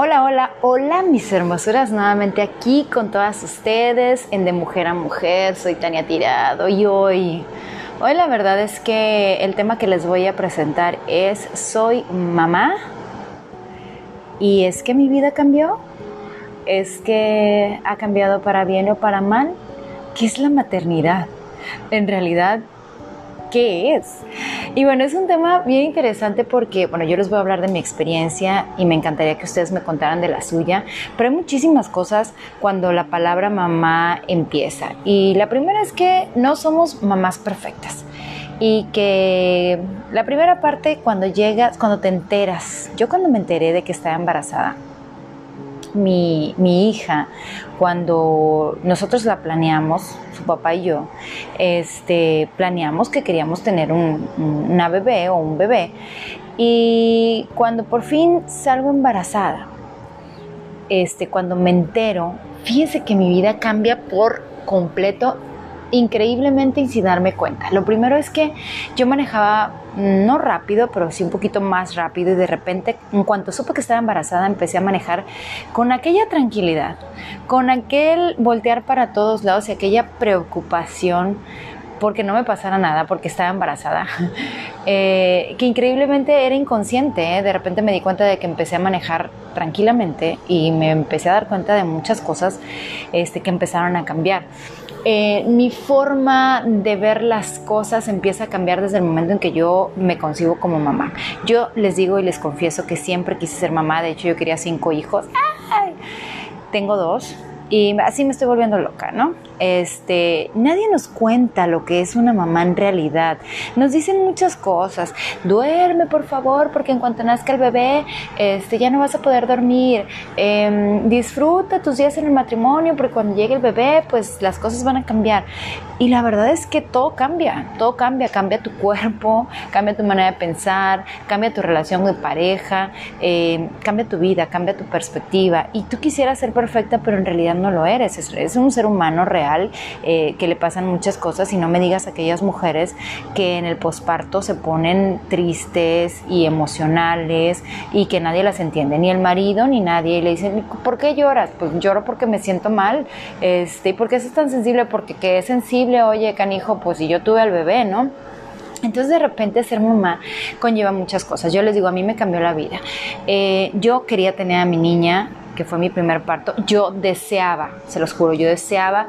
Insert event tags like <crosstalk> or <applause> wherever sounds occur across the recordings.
Hola, hola, hola mis hermosuras, nuevamente aquí con todas ustedes en De Mujer a Mujer, soy Tania Tirado y hoy, hoy la verdad es que el tema que les voy a presentar es Soy mamá y es que mi vida cambió, es que ha cambiado para bien o para mal, ¿qué es la maternidad? En realidad, ¿qué es? Y bueno, es un tema bien interesante porque, bueno, yo les voy a hablar de mi experiencia y me encantaría que ustedes me contaran de la suya, pero hay muchísimas cosas cuando la palabra mamá empieza. Y la primera es que no somos mamás perfectas y que la primera parte cuando llegas, cuando te enteras, yo cuando me enteré de que estaba embarazada, mi, hija, cuando nosotros la planeamos, su papá y yo, este, planeamos que queríamos tener un, una bebé o un bebé. Y cuando por fin salgo embarazada, este, cuando me entero, fíjense que mi vida cambia por completo increíblemente sin darme cuenta. Lo primero es que yo manejaba no rápido, pero sí un poquito más rápido y de repente, en cuanto supe que estaba embarazada, empecé a manejar con aquella tranquilidad, con aquel voltear para todos lados y aquella preocupación porque no me pasara nada, porque estaba embarazada, <laughs> eh, que increíblemente era inconsciente. ¿eh? De repente me di cuenta de que empecé a manejar tranquilamente y me empecé a dar cuenta de muchas cosas este, que empezaron a cambiar. Eh, mi forma de ver las cosas empieza a cambiar desde el momento en que yo me concibo como mamá. Yo les digo y les confieso que siempre quise ser mamá, de hecho yo quería cinco hijos. Tengo dos, y así me estoy volviendo loca, ¿no? Este, nadie nos cuenta lo que es una mamá en realidad. Nos dicen muchas cosas. Duerme, por favor, porque en cuanto nazca el bebé, este, ya no vas a poder dormir. Em, disfruta tus días en el matrimonio, porque cuando llegue el bebé, pues las cosas van a cambiar. Y la verdad es que todo cambia, todo cambia, cambia tu cuerpo, cambia tu manera de pensar, cambia tu relación de pareja, em, cambia tu vida, cambia tu perspectiva. Y tú quisieras ser perfecta, pero en realidad no lo eres. Es, un ser humano real eh, que le pasan muchas cosas y no me digas aquellas mujeres que en el posparto se ponen tristes y emocionales y que nadie las entiende, ni el marido ni nadie. Y le dicen, ¿por qué lloras? Pues lloro porque me siento mal. Este, ¿Y por qué es tan sensible? Porque que es sensible, oye, canijo, pues si yo tuve al bebé, ¿no? Entonces de repente ser mamá conlleva muchas cosas. Yo les digo, a mí me cambió la vida. Eh, yo quería tener a mi niña que fue mi primer parto, yo deseaba, se los juro, yo deseaba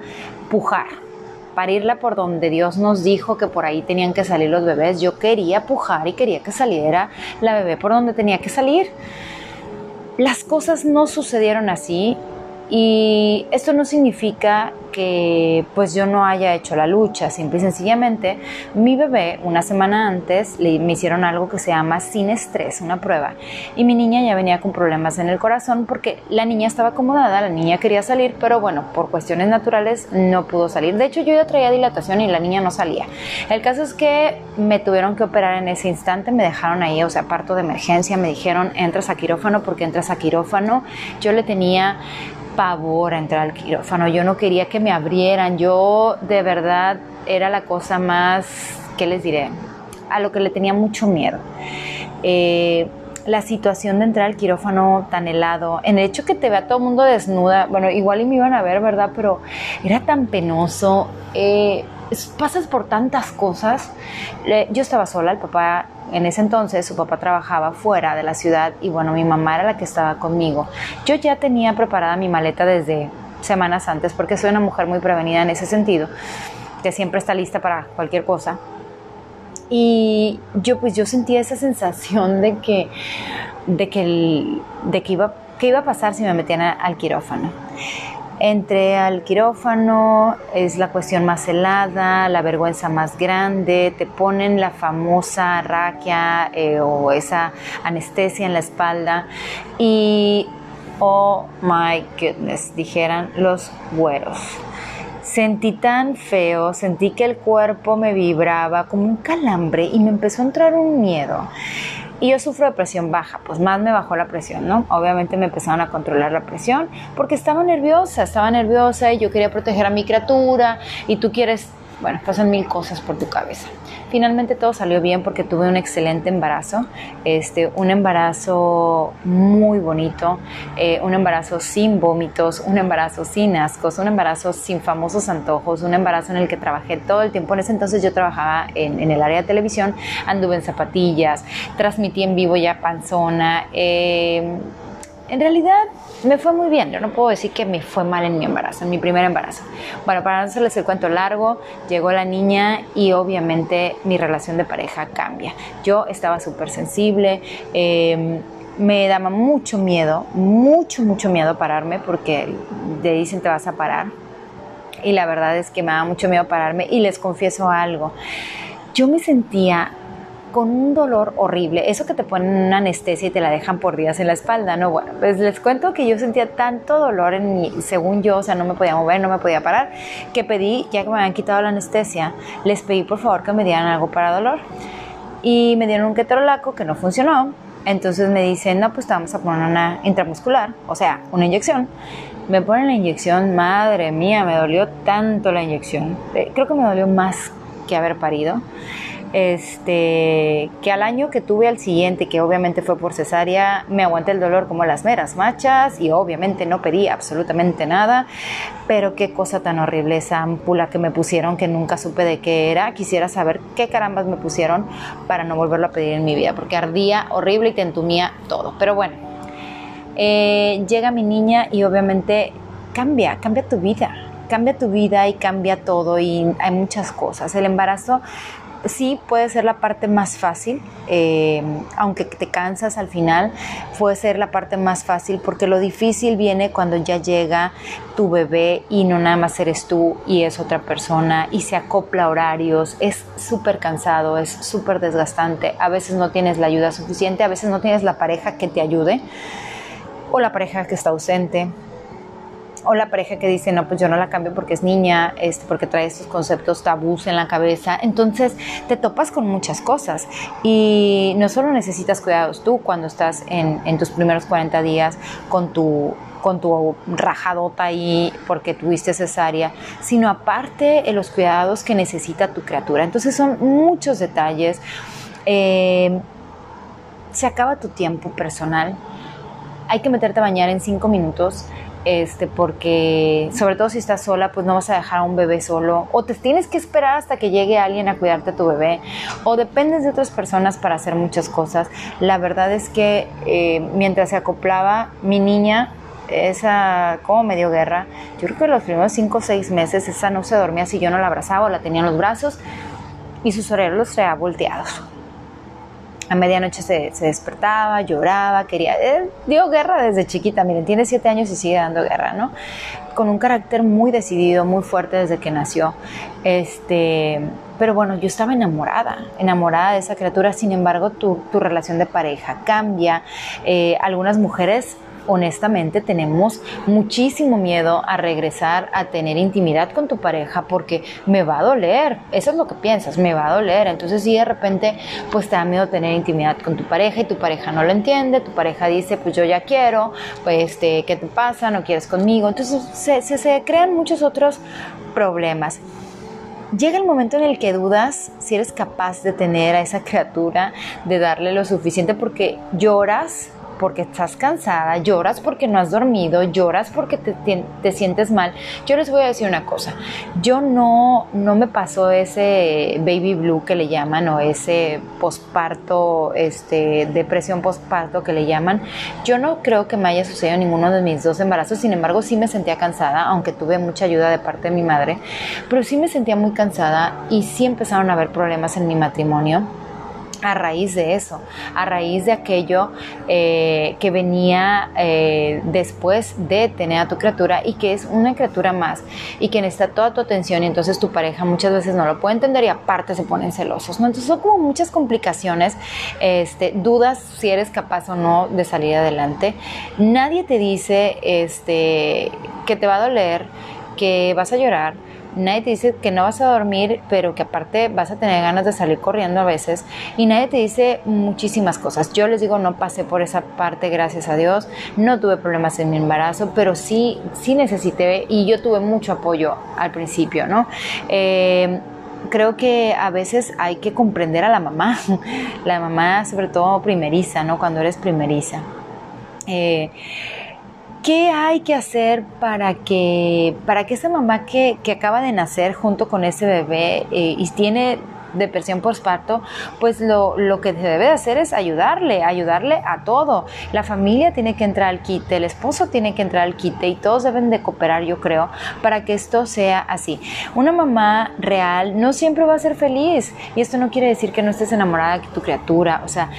pujar, parirla por donde Dios nos dijo que por ahí tenían que salir los bebés. Yo quería pujar y quería que saliera la bebé por donde tenía que salir. Las cosas no sucedieron así y esto no significa que pues yo no haya hecho la lucha, simple y sencillamente mi bebé una semana antes le, me hicieron algo que se llama sin estrés, una prueba, y mi niña ya venía con problemas en el corazón porque la niña estaba acomodada, la niña quería salir, pero bueno, por cuestiones naturales no pudo salir. De hecho yo ya traía dilatación y la niña no salía. El caso es que me tuvieron que operar en ese instante, me dejaron ahí, o sea, parto de emergencia, me dijeron entras a quirófano porque entras a quirófano. Yo le tenía pavor a entrar al quirófano, yo no quería que me abrieran, yo de verdad era la cosa más, ¿qué les diré? A lo que le tenía mucho miedo. Eh, la situación de entrar al quirófano tan helado, en el hecho que te vea todo el mundo desnuda, bueno, igual y me iban a ver, ¿verdad? Pero era tan penoso. Eh, pasas por tantas cosas. Yo estaba sola, el papá en ese entonces su papá trabajaba fuera de la ciudad y bueno, mi mamá era la que estaba conmigo. Yo ya tenía preparada mi maleta desde semanas antes porque soy una mujer muy prevenida en ese sentido, que siempre está lista para cualquier cosa. Y yo pues yo sentía esa sensación de que de que de que iba que iba a pasar si me metían al quirófano. Entré al quirófano, es la cuestión más helada, la vergüenza más grande, te ponen la famosa raquia eh, o esa anestesia en la espalda y, oh my goodness, dijeran los güeros. Sentí tan feo, sentí que el cuerpo me vibraba como un calambre y me empezó a entrar un miedo. Y yo sufro de presión baja, pues más me bajó la presión, ¿no? Obviamente me empezaron a controlar la presión porque estaba nerviosa, estaba nerviosa y yo quería proteger a mi criatura y tú quieres bueno, pasan mil cosas por tu cabeza. Finalmente todo salió bien porque tuve un excelente embarazo, este, un embarazo muy bonito, eh, un embarazo sin vómitos, un embarazo sin ascos, un embarazo sin famosos antojos, un embarazo en el que trabajé todo el tiempo. En ese entonces yo trabajaba en, el área de televisión, anduve en zapatillas, transmití en vivo ya panzona. Eh, en realidad me fue muy bien. Yo no puedo decir que me fue mal en mi embarazo, en mi primer embarazo. Bueno, para no hacerles el cuento largo, llegó la niña y obviamente mi relación de pareja cambia. Yo estaba súper sensible. Em, me daba mucho miedo, mucho, mucho miedo pararme porque te dicen te vas a parar. Y la verdad es que me daba mucho miedo pararme y les confieso algo. Yo me sentía con un dolor horrible. Eso que te ponen una anestesia y te la dejan por días en la espalda, ¿no? Bueno, pues les cuento que yo sentía tanto dolor en mi, según yo, o sea, no me podía mover, no me podía parar, que pedí, ya que me habían quitado la anestesia, les pedí por favor que me dieran algo para dolor. Y me dieron un ketorolaco que no funcionó. Entonces me dicen, no, pues te vamos a poner una intramuscular, o sea, una inyección. Me ponen la inyección, madre mía, me dolió tanto la inyección. Eh, creo que me dolió más que haber parido este, que al año que tuve al siguiente, que obviamente fue por cesárea, me aguanté el dolor como las meras machas y obviamente no pedí absolutamente nada, pero qué cosa tan horrible esa ampula que me pusieron que nunca supe de qué era. Quisiera saber qué carambas me pusieron para no volverlo a pedir en mi vida, porque ardía horrible y te entumía todo. Pero bueno, eh, llega mi niña y obviamente cambia, cambia tu vida cambia tu vida y cambia todo y hay muchas cosas. El embarazo sí puede ser la parte más fácil, eh, aunque te cansas al final, puede ser la parte más fácil porque lo difícil viene cuando ya llega tu bebé y no nada más eres tú y es otra persona y se acopla horarios, es súper cansado, es súper desgastante, a veces no tienes la ayuda suficiente, a veces no tienes la pareja que te ayude o la pareja que está ausente o la pareja que dice, no, pues yo no la cambio porque es niña, este, porque trae estos conceptos tabús en la cabeza. Entonces te topas con muchas cosas y no solo necesitas cuidados tú cuando estás en, en tus primeros 40 días con tu con tu rajadota ahí porque tuviste cesárea, sino aparte de los cuidados que necesita tu criatura. Entonces son muchos detalles. Eh, se acaba tu tiempo personal. Hay que meterte a bañar en cinco minutos este, porque sobre todo si estás sola, pues no vas a dejar a un bebé solo, o te tienes que esperar hasta que llegue alguien a cuidarte a tu bebé, o dependes de otras personas para hacer muchas cosas. La verdad es que eh, mientras se acoplaba mi niña, esa como medio guerra, yo creo que los primeros cinco o seis meses esa no se dormía si yo no la abrazaba o la tenía en los brazos y sus orejas los traía volteados a medianoche se, despertaba, lloraba, quería, eh, dio guerra desde chiquita, miren, tiene siete años y sigue dando guerra, ¿no? Con un carácter muy decidido, muy fuerte desde que nació. Este, pero bueno, yo estaba enamorada, enamorada de esa criatura, sin embargo, tu, relación de pareja cambia. Eh, algunas mujeres honestamente tenemos muchísimo miedo a regresar a tener intimidad con tu pareja porque me va a doler. Eso es lo que piensas, me va a doler. Entonces si de repente pues te da miedo tener intimidad con tu pareja y tu pareja no lo entiende, tu pareja dice pues yo ya quiero, pues este, ¿qué te pasa? ¿No quieres conmigo? Entonces se, se crean muchos otros problemas. Llega el momento en el que dudas si eres capaz de tener a esa criatura, de darle lo suficiente porque lloras porque estás cansada, lloras porque no has dormido, lloras porque te, sientes mal. Yo les voy a decir una cosa, yo no, no me pasó ese baby blue que le llaman o ese posparto, este, depresión posparto que le llaman. Yo no creo que me haya sucedido ninguno de mis dos embarazos, sin embargo sí me sentía cansada, aunque tuve mucha ayuda de parte de mi madre, pero sí me sentía muy cansada y sí empezaron a haber problemas en mi matrimonio a raíz de eso, a raíz de aquello eh, que venía eh, después de tener a tu criatura y que es una criatura más y que necesita toda tu atención y entonces tu pareja muchas veces no lo puede entender y aparte se ponen celosos. Entonces son como muchas complicaciones, este, dudas si eres capaz o no de salir adelante. Nadie te dice este, que te va a doler, que vas a llorar, Nadie te dice que no vas a dormir, pero que aparte vas a tener ganas de salir corriendo a veces. Y nadie te dice muchísimas cosas. Yo les digo, no pasé por esa parte, gracias a Dios. No tuve problemas en mi embarazo, pero sí, sí necesité y yo tuve mucho apoyo al principio, ¿no? Eh, creo que a veces hay que comprender a la mamá, <laughs> la mamá sobre todo primeriza, ¿no? Cuando eres primeriza. Eh, ¿Qué hay que hacer para que, para que esa mamá que, que acaba de nacer junto con ese bebé eh, y tiene depresión postparto, pues lo, lo que debe de hacer es ayudarle, ayudarle a todo. La familia tiene que entrar al quite, el esposo tiene que entrar al quite y todos deben de cooperar, yo creo, para que esto sea así. Una mamá real no siempre va a ser feliz y esto no quiere decir que no estés enamorada de tu criatura, o sea,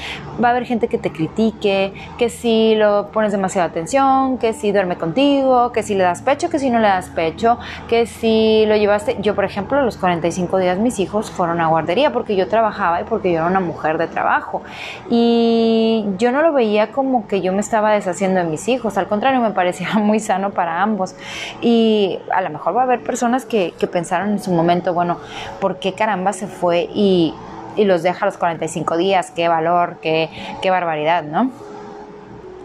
va a haber gente que te critique, que si lo pones demasiada atención, que si duerme contigo, que si le das pecho, que si no le das pecho, que si lo llevaste, yo por ejemplo, los 45 días mis hijos fueron a porque yo trabajaba y porque yo era una mujer de trabajo. Y yo no lo veía como que yo me estaba deshaciendo de mis hijos, al contrario, me parecía <laughs> muy sano para ambos. Y a lo mejor va a haber personas que, que pensaron en su momento, bueno, ¿por qué caramba se fue y, y los deja a los 45 días? Qué valor, qué, qué barbaridad, ¿no?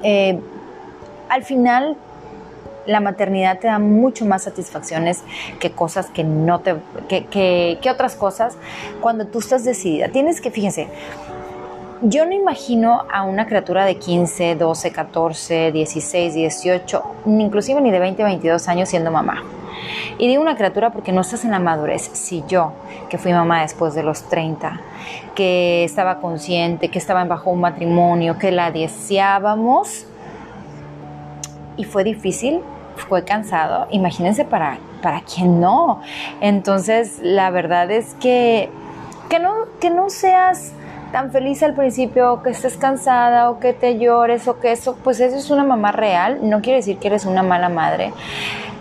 Eh, al final la maternidad te da mucho más satisfacciones que cosas que no te, que, que, otras cosas cuando tú estás decidida. Tienes que, fíjense, yo no imagino a una criatura de 15, 12, 14, 16, 18, inclusive ni de 20, 22 años siendo mamá. Y digo una criatura porque no estás en la madurez. Si yo, que fui mamá después de los 30, que estaba consciente, que estaba bajo un matrimonio, que la deseábamos y fue difícil, fue cansado, imagínense para, para quien no. Entonces, la verdad es que, que, no, que no seas tan feliz al principio, que estés cansada o que te llores o que eso, pues eso es una mamá real, no quiere decir que eres una mala madre.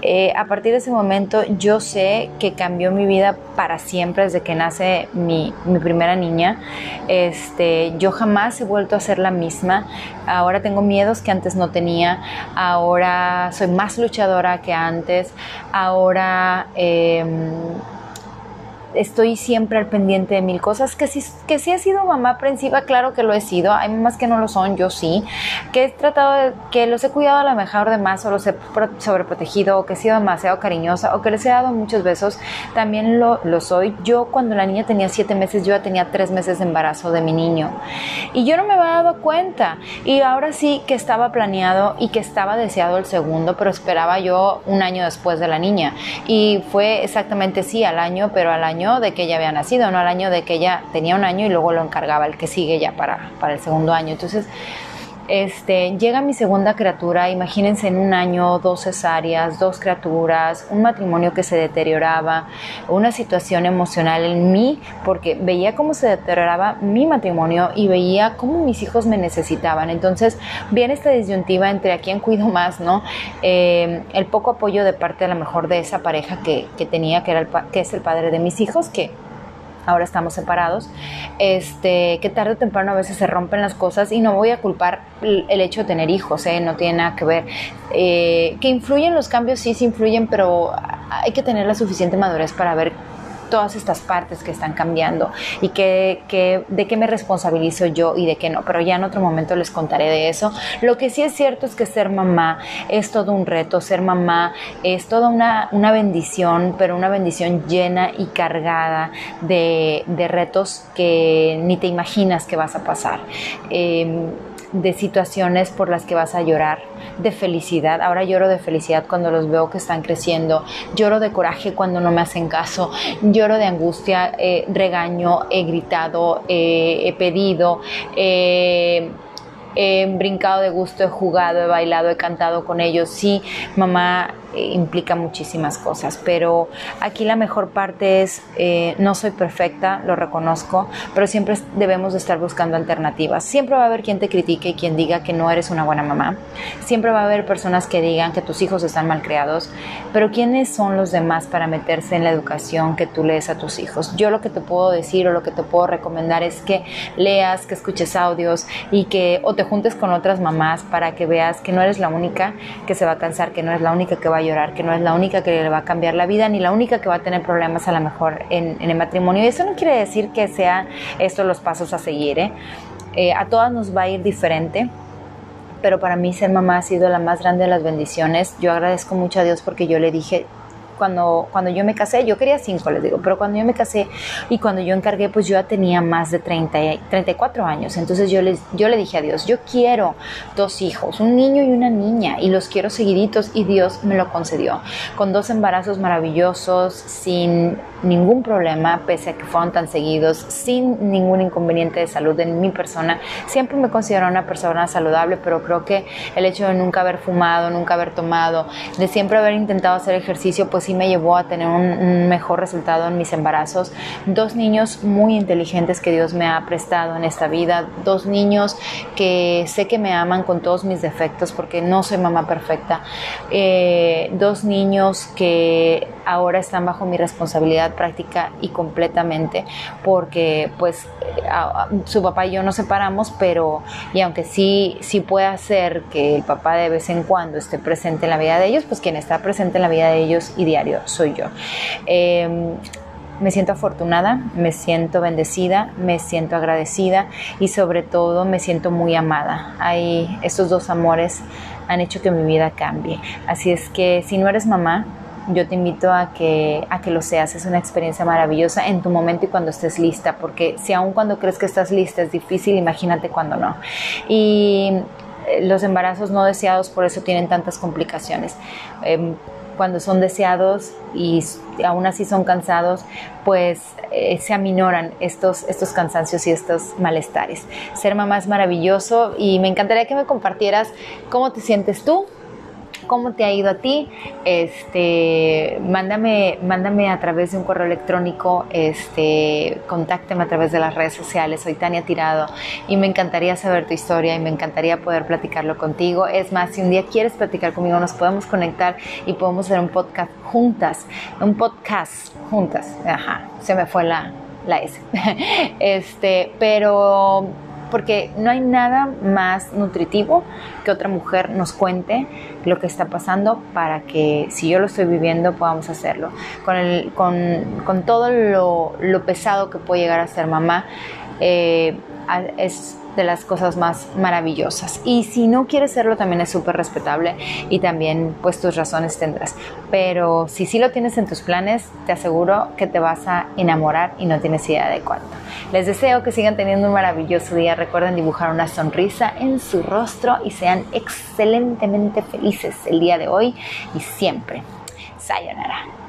Eh, a partir de ese momento yo sé que cambió mi vida para siempre desde que nace mi, mi, primera niña. Este, yo jamás he vuelto a ser la misma. Ahora tengo miedos que antes no tenía. Ahora soy más luchadora que antes. Ahora... Eh, estoy siempre al pendiente de mil cosas, que sí, que sí he sido mamá aprensiva, claro que lo he sido, hay mamás que no lo son, yo sí, que he tratado de, que los he cuidado a lo mejor de más o los he sobreprotegido o que he sido demasiado cariñosa o que les he dado muchos besos, también lo, lo soy. Yo cuando la niña tenía siete meses, yo ya tenía tres meses de embarazo de mi niño y yo no me había dado cuenta y ahora sí que estaba planeado y que estaba deseado el segundo, pero esperaba yo un año después de la niña y fue exactamente sí al año, pero al año de que ella había nacido, no al año de que ella tenía un año y luego lo encargaba el que sigue ya para, para el segundo año. Entonces, este, llega mi segunda criatura, imagínense en un año, dos cesáreas, dos criaturas, un matrimonio que se deterioraba, una situación emocional en mí, porque veía cómo se deterioraba mi matrimonio y veía cómo mis hijos me necesitaban. Entonces, viene esta disyuntiva entre a quién cuido más, ¿no? Eh, el poco apoyo de parte a lo mejor de esa pareja que, que tenía, que, era el, que es el padre de mis hijos, que ahora estamos separados, este, que tarde o temprano a veces se rompen las cosas y no voy a culpar el hecho de tener hijos, ¿eh? no tiene nada que ver. Eh, que influyen los cambios, sí, sí influyen, pero hay que tener la suficiente madurez para ver todas estas partes que están cambiando y que, de qué me responsabilizo yo y de qué no, pero ya en otro momento les contaré de eso. Lo que sí es cierto es que ser mamá es todo un reto, ser mamá es toda una, una bendición, pero una bendición llena y cargada de, de retos que ni te imaginas que vas a pasar. Eh, de situaciones por las que vas a llorar, de felicidad. Ahora lloro de felicidad cuando los veo que están creciendo, lloro de coraje cuando no me hacen caso, lloro de angustia, eh, regaño, he gritado, eh, he pedido. Eh, he brincado de gusto, he jugado, he bailado, he cantado con ellos. Sí, mamá eh, implica muchísimas cosas, pero aquí la mejor parte es, eh, no soy perfecta, lo reconozco, pero siempre debemos de estar buscando alternativas. Siempre va a haber quien te critique y quien diga que no eres una buena mamá. Siempre va a haber personas que digan que tus hijos están mal criados, pero ¿quiénes son los demás para meterse en la educación que tú lees a tus hijos? Yo lo que te puedo decir o lo que te puedo recomendar es que leas, que escuches audios y que o te juntes con otras mamás para que veas que no eres la única que se va a cansar, que no eres la única que va a llorar, que no es la única que le va a cambiar la vida, ni la única que va a tener problemas a lo mejor en, el matrimonio. Y eso no quiere decir que sean estos los pasos a seguir. ¿eh? Eh, a todas nos va a ir diferente pero para mí ser mamá ha sido la más grande de las bendiciones. Yo agradezco mucho a Dios porque yo le dije, cuando, cuando yo me casé, yo quería cinco, les digo, pero cuando yo me casé y cuando yo encargué, pues yo ya tenía más de 30, 34 años. Entonces yo, les, yo le dije a Dios, yo quiero dos hijos, un niño y una niña, y los quiero seguiditos, y Dios me lo concedió. Con dos embarazos maravillosos, sin ningún problema, pese a que fueron tan seguidos, sin ningún inconveniente de salud en mi persona. Siempre me considero una persona saludable, pero creo que el hecho de nunca haber fumado, nunca haber tomado, de siempre haber intentado hacer ejercicio, pues sí me llevó a tener un, mejor resultado en mis embarazos. Dos niños muy inteligentes que Dios me ha prestado en esta vida, dos niños que sé que me aman con todos mis defectos porque no soy mamá perfecta, eh, dos niños que ahora están bajo mi responsabilidad práctica y completamente porque pues su papá y yo nos separamos, pero y aunque sí, sí puede hacer que el papá de vez en cuando esté presente en la vida de ellos, pues quien está presente en la vida de ellos y diario soy yo. Em, me siento afortunada, me siento bendecida, me siento agradecida y sobre todo me siento muy amada. Hay, estos dos amores han hecho que mi vida cambie. Así es que si no eres mamá, yo te invito a que, a que lo seas. Es una experiencia maravillosa en tu momento y cuando estés lista, porque si aún cuando crees que estás lista es difícil, imagínate cuando no. Y eh, los embarazos no deseados por eso tienen tantas complicaciones. Em, cuando son deseados y aún así son cansados, pues eh, se aminoran estos, estos cansancios y estos malestares. Ser mamá es maravilloso y me encantaría que me compartieras cómo te sientes tú, cómo te ha ido a ti. Este, mándame, mándame a través de un correo electrónico, este, contáctame a través de las redes sociales. Soy Tania Tirado y me encantaría saber tu historia y me encantaría poder platicarlo contigo. Es más, si un día quieres platicar conmigo, nos podemos conectar y podemos hacer un podcast juntas, un podcast juntas. Ajá, se me fue la, la S. <laughs> Este, pero porque no hay nada más nutritivo que otra mujer nos cuente lo que está pasando para que si yo lo estoy viviendo podamos hacerlo. Con, el, con, todo lo, lo, pesado que puede llegar a ser mamá, eh, es de las cosas más maravillosas. Y si no quieres serlo, también es súper respetable y también pues tus razones tendrás. Pero si sí lo tienes en tus planes, te aseguro que te vas a enamorar y no tienes idea de cuánto. Les deseo que sigan teniendo un maravilloso día. Recuerden dibujar una sonrisa en su rostro y sean excelentemente felices el día de hoy y siempre. Sayonara.